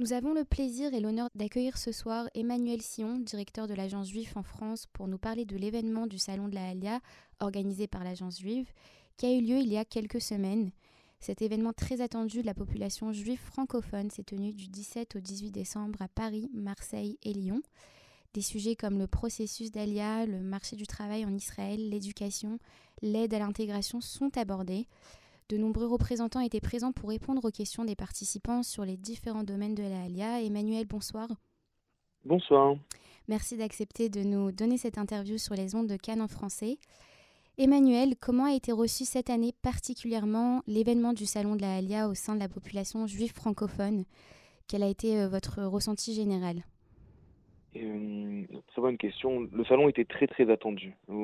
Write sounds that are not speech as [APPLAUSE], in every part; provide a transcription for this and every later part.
Nous avons le plaisir et l'honneur d'accueillir ce soir Emmanuel Sion, directeur de l'agence juive en France, pour nous parler de l'événement du Salon de la Halia, organisé par l'agence juive, qui a eu lieu il y a quelques semaines. Cet événement très attendu de la population juive francophone s'est tenu du 17 au 18 décembre à Paris, Marseille et Lyon. Des sujets comme le processus d'Alia, le marché du travail en Israël, l'éducation, l'aide à l'intégration sont abordés. De nombreux représentants étaient présents pour répondre aux questions des participants sur les différents domaines de la Alia. Emmanuel, bonsoir. Bonsoir. Merci d'accepter de nous donner cette interview sur les ondes de Cannes en français. Emmanuel, comment a été reçu cette année particulièrement l'événement du Salon de la Alia au sein de la population juive francophone? Quel a été euh, votre ressenti général? Euh, très bonne question. Le salon était très très attendu. Au,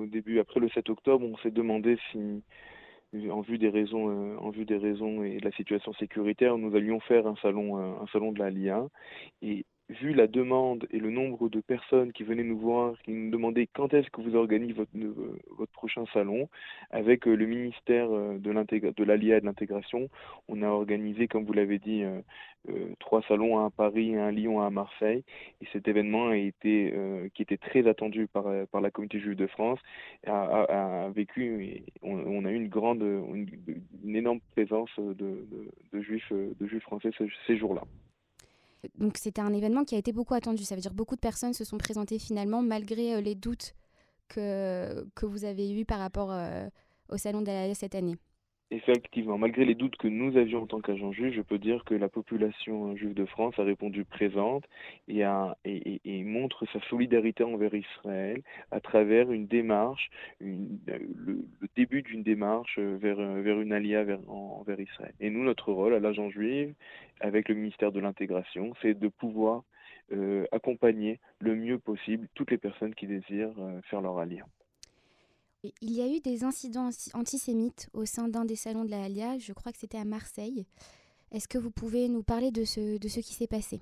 au début, après le 7 octobre, on s'est demandé si en vue des raisons, euh, en vue des raisons et de la situation sécuritaire, nous allions faire un salon, euh, un salon de la LIA. Et vu la demande et le nombre de personnes qui venaient nous voir, qui nous demandaient quand est-ce que vous organisez votre, euh, votre prochain salon, avec euh, le ministère euh, de, l'ALIA et de l'intégration, on a organisé, comme vous l'avez dit, trois salons, un à Paris, un à Lyon, un à Marseille. Et cet événement a été, qui était très attendu par, par la communauté juive de France, a, a, vécu, et on, a eu une grande, une, énorme présence de, de, de juifs, de juifs français ces jours-là. Donc c'était un événement qui a été beaucoup attendu. Ça veut dire beaucoup de personnes se sont présentées finalement malgré euh, les doutes que, vous avez eus par rapport euh, au Salon de cette année. Effectivement, malgré les doutes que nous avions en tant qu'agent juge, je peux dire que la population juive de France a répondu présente et, a, et, montre sa solidarité envers Israël à travers une démarche, une, le, début d'une démarche vers, vers une alia vers, envers Israël. Et nous, notre rôle à l'agent juive, avec le ministère de l'Intégration, c'est de pouvoir euh, accompagner le mieux possible toutes les personnes qui désirent euh, faire leur alia. Il y a eu des incidents antisémites au sein d'un des salons de la Halia, je crois que c'était à Marseille. Est-ce que vous pouvez nous parler de ce, de ce qui s'est passé?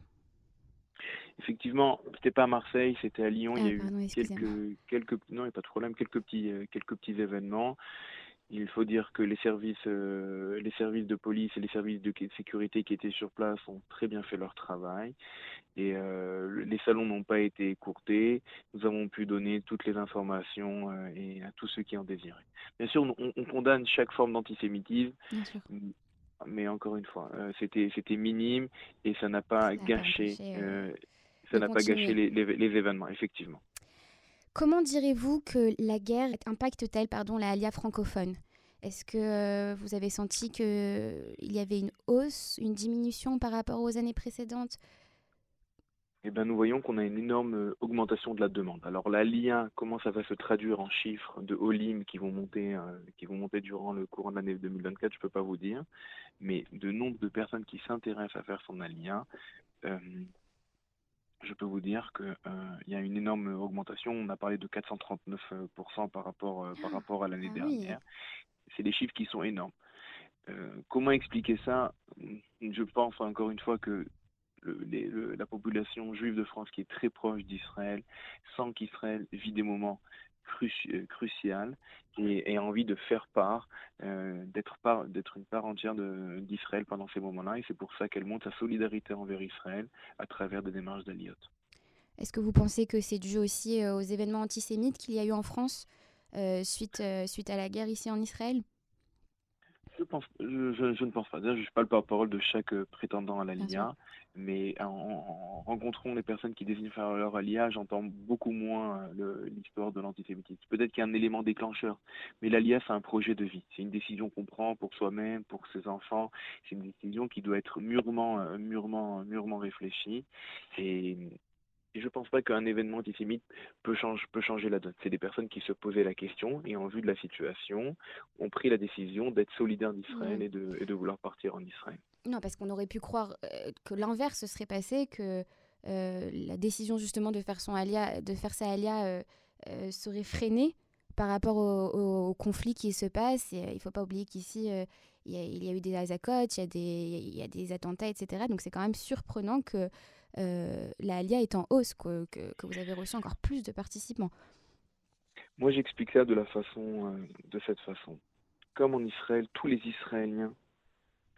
Effectivement, c'était pas à Marseille, c'était à Lyon. il y a ah, eu quelques, quelques, non, a pas de problème, quelques petits, euh, quelques petits événements. Il faut dire que les services, euh, les services de police et les services de sécurité qui étaient sur place ont très bien fait leur travail. Et euh, les salons n'ont pas été écourtés. Nous avons pu donner toutes les informations euh, et à tous ceux qui en désiraient. Bien sûr, on, on condamne chaque forme d'antisémitisme. Mais encore une fois, c'était c'était minime et ça n'a pas gâché, ça n'a pas gâché les, les, les événements, effectivement. Comment direz-vous que la guerre impacte-t-elle la Alia francophone? Est-ce que euh, vous avez senti qu'il y avait une hausse, une diminution par rapport aux années précédentes? Eh ben, nous voyons qu'on a une énorme euh, augmentation de la demande. Alors l'ALIA, comment ça va se traduire en chiffres de Olim qui vont monter, euh, qui vont monter durant le courant de l'année 2024, je ne peux pas vous dire, mais de nombre de personnes qui s'intéressent à faire son ALIA, je peux vous dire qu'il euh, y a une énorme augmentation. On a parlé de 439% par rapport, euh, par rapport à l'année ah dernière. C'est des chiffres qui sont énormes. Euh, comment expliquer ça? Je pense encore une fois que la population juive de France qui est très proche d'Israël, sans qu'Israël vit des moments euh, crucial et, et, envie de faire part, euh, d'être part, d'être une part entière d'Israël pendant ces moments-là. Et c'est pour ça qu'elle montre sa solidarité envers Israël à travers des démarches d'Aliot. Est-ce que vous pensez que c'est dû aussi euh, aux événements antisémites qu'il y a eu en France suite, suite à la guerre ici en Israël? Je, pense, je, ne pense pas. Je ne suis pas le porte-parole de chaque euh, prétendant à l'ALIA, mais en, rencontrant les personnes qui désignent faire leur ALIA, j'entends beaucoup moins euh, l'histoire de l'antisémitisme. Peut-être qu'il y a un élément déclencheur, mais l'ALIA, c'est un projet de vie. C'est une décision qu'on prend pour soi-même, pour ses enfants. C'est une décision qui doit être mûrement, euh, mûrement, mûrement réfléchie. Et, et je ne pense pas qu'un événement antisémite peut, peut changer la donne. C'est des personnes qui se posaient la question et en vue de la situation ont pris la décision d'être solidaires d'Israël et, de, et, de, vouloir partir en Israël. Non, parce qu'on aurait pu croire euh, que l'inverse se serait passé, que euh, la décision justement de faire, son alia, de faire sa alia euh, serait freinée par rapport au, conflit qui se passe. Et, il ne faut pas oublier qu'ici, il y, y, a eu des azacotes, il y, a des, il y a des attentats, etc. Donc c'est quand même surprenant que la Alia est en hausse, que, vous avez reçu encore plus de participants. Moi, j'explique ça de la façon, euh, de cette façon. Comme en Israël, tous les Israéliens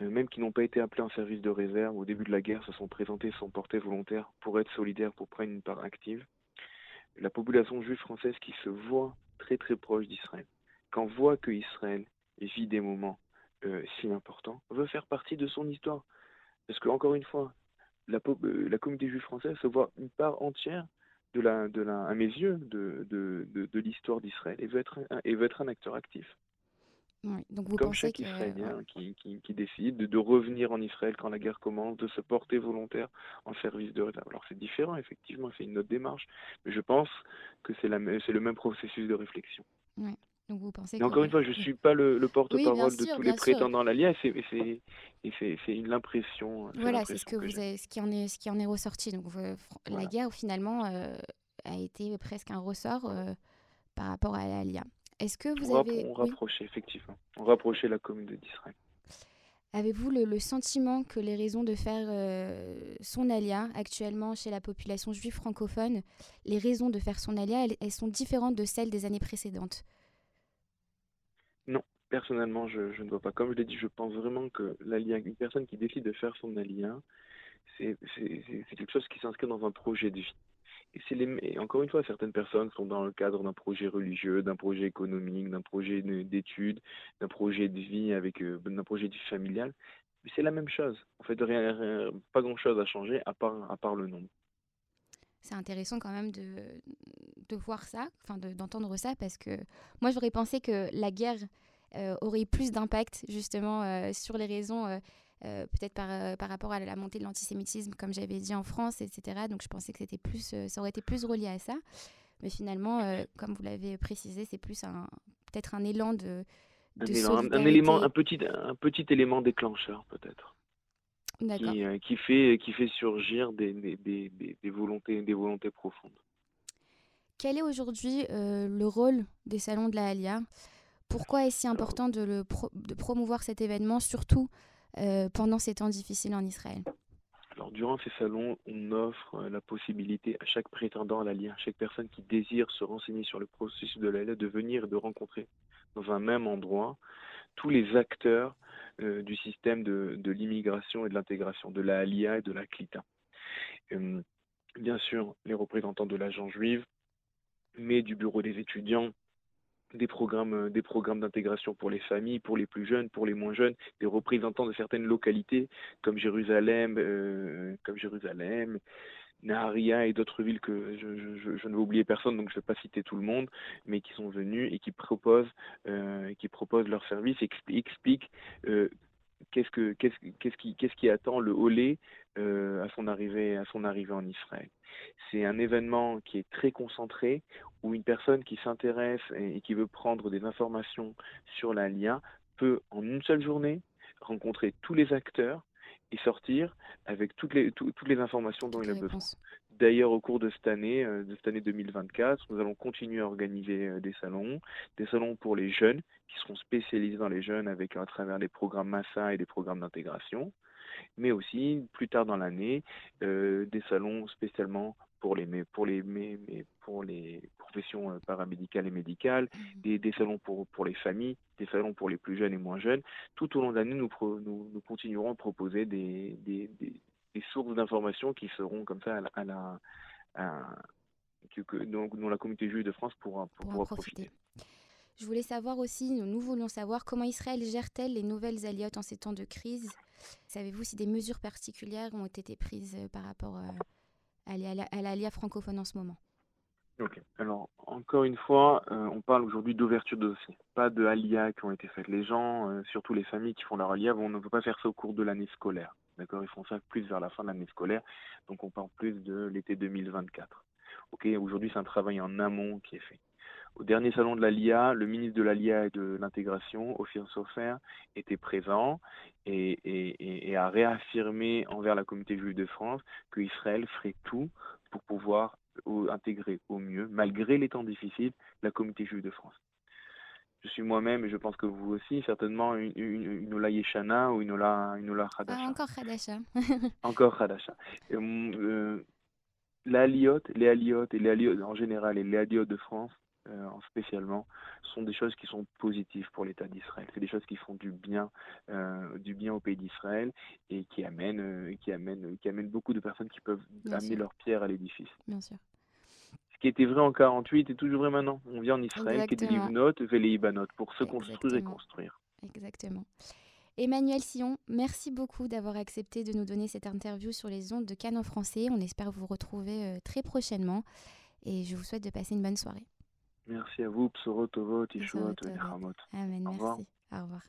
euh, même qui n'ont pas été appelés en service de réserve au début de la guerre, se sont présentés, se sont portés volontaires pour être solidaires, pour prendre une part active. La population juive française qui se voit très très proche d'Israël, quand voit que Israël vit des moments euh, si importants, veut faire partie de son histoire. Parce que, encore une fois, la, euh, la communauté juive française se voit une part entière de la, de la, à mes yeux, de, de, de, de l'histoire d'Israël et veut être un, et veut être un acteur actif. donc vous Comme pensez chaque que Israélien qui, qui, qui décide de, de revenir en Israël quand la guerre commence, de se porter volontaire en service de réserve. Alors c'est différent, effectivement, c'est une autre démarche, mais je pense que c'est la c'est le même processus de réflexion. ouais. Donc vous pensez encore une fois, je ne suis pas le, le Oui, bien porte-parole de tous les prétendants à l'ALIA, et c'est l'impression c'est Voilà, c'est ce que que vous j'ai. avez, ce qui en est, ce qui en est ressorti. Donc euh, la guerre finalement euh, a été presque un ressort euh, par rapport à l'ALIA. Est-ce que vous On, avez, on oui, rapprochait, effectivement. On rapprochait la communauté d'Israël. avez-vous le, le sentiment que les raisons de faire euh, son alia actuellement chez la population juive francophone, les raisons de faire son alia, elles, elles sont différentes de celles des années précédentes? Non, personnellement, je, ne vois pas. Comme je l'ai dit, je pense vraiment que l'ALIA, une personne qui décide de faire son ALIA, c'est quelque chose qui s'inscrit dans un projet de vie. Et, c'est les, et encore une fois, certaines personnes sont dans le cadre d'un projet religieux, d'un projet économique, d'un projet de- d'études, d'un projet de vie avec, euh, d'un projet de vie familiale. Mais c'est la même chose. En fait, rien, pas grand-chose a changé à part, à part le nombre. C'est intéressant quand même de, de voir ça, enfin de- d'entendre ça, parce que moi j'aurais pensé que la guerre euh, aurait eu plus d'impact justement euh, sur les raisons, euh, euh, peut-être par, par rapport à la montée de l'antisémitisme, comme j'avais dit en France, etc. Donc je pensais que c'était plus, ça aurait été plus relié à ça. Mais finalement, euh, comme vous l'avez précisé, c'est plus un peut-être un élan de, Un, élan- élément, un petit, un petit élément déclencheur peut-être. Qui, euh, qui fait, qui fait surgir des, des, des, des- volontés, des volontés profondes. Quel est aujourd'hui euh, le rôle des salons de la Halia? Pourquoi est-ce si important de, le pro- de promouvoir cet événement, surtout euh, pendant ces temps difficiles en Israël? Alors, durant ces salons, on offre la possibilité à chaque prétendant à la LIA, à chaque personne qui désire se renseigner sur le processus de la LIA, de venir et de rencontrer dans un même endroit tous les acteurs euh, du système de, l'immigration et de l'intégration, de la LIA et de la CLITA. Euh, bien sûr, les représentants de l'agent juive, mais du bureau des étudiants, des programmes, euh, des programmes d'intégration pour les familles, pour les plus jeunes, pour les moins jeunes, des représentants de certaines localités comme Jérusalem, euh, comme Jérusalem, Naharia et d'autres villes que je, ne vais oublier personne, donc je ne vais pas citer tout le monde, mais qui sont venus et qui proposent, euh, qui proposent et expli- expliquent euh, qu'est-ce que qu'est-ce qu'est-ce qui attend le Olé euh, à son arrivée à son arrivée en Israël. C'est un événement qui est très concentré où une personne qui s'intéresse et, et qui veut prendre des informations sur la LIA peut en une seule journée rencontrer tous les acteurs et sortir avec toutes les tout- toutes les informations dont Toutes il a besoin. D'ailleurs, au cours de cette année, euh, de cette année 2024, nous allons continuer à organiser euh, des salons, des salons pour les jeunes qui seront spécialisés dans les jeunes avec à travers des programmes Massa et des programmes d'intégration, mais aussi plus tard dans l'année euh, des salons spécialement pour les mais pour les mais, mais pour les professions euh, paramédicales et médicales, Mhm. des, des salons pour pour les familles, des salons pour les plus jeunes et moins jeunes. Tout au long de l'année, nous, nous nous continuerons à proposer des des, des, des sources d'informations qui seront comme ça à la, à la à- que, dont la communauté juive de France pourra, Pour en pourra profiter. profiter. Je voulais savoir aussi, nous, nous voulions savoir comment Israël gère-t-elle les nouvelles aliotes en ces temps de crise? Savez-vous si des mesures particulières ont été prises euh, par rapport euh, à l'Alia francophone en ce moment? Ok. Alors, encore une fois, euh, on parle aujourd'hui d'ouverture de dossier, pas de qui ont été faites. Les gens, surtout les familles qui font leur alia, vont, ne vont pas faire ça au cours de l'année scolaire. D'accord? Ils font ça plus vers la fin de l'année scolaire. Donc, on parle plus de l'été 2024. Ok? Aujourd'hui, c'est un travail en amont qui est fait. Au dernier salon de l'ALIA, le ministre de l'ALIA et de l'intégration, Ophir Sofer, était présent et, et, et, et a réaffirmé envers la communauté juive de France que Israël ferait tout pour pouvoir au- intégrer au mieux, malgré les temps difficiles, la communauté juive de France. Je suis moi-même, et je pense que vous aussi, certainement une, une, une Ola Yeshana ou une Ola, une Ola Ah, Hadasha. encore Hadasha. [LAUGHS] Encore Hadasha. Euh, la Aliyot, les Aliyot et les Aliyot en général et les Aliyot de France euh, spécialement, sont des choses qui sont positives pour l'État d'Israël. C'est des choses qui font du bien, euh, du bien au pays d'Israël et qui amènent, euh, qui amènent, qui amènent beaucoup de personnes qui peuvent amener leur pierre à l'édifice. Bien sûr. Ce qui était vrai en 48 est toujours vrai maintenant. On vient en Israël, qui des livnotes, pour se construire et construire. Exactement. Emmanuel Sillon, merci beaucoup d'avoir accepté de nous donner cette interview sur les ondes de Cannes en français. On espère vous retrouver très prochainement et je vous souhaite de passer une bonne soirée. Merci à vous, Psoro Tovot, Amen, merci. Au revoir.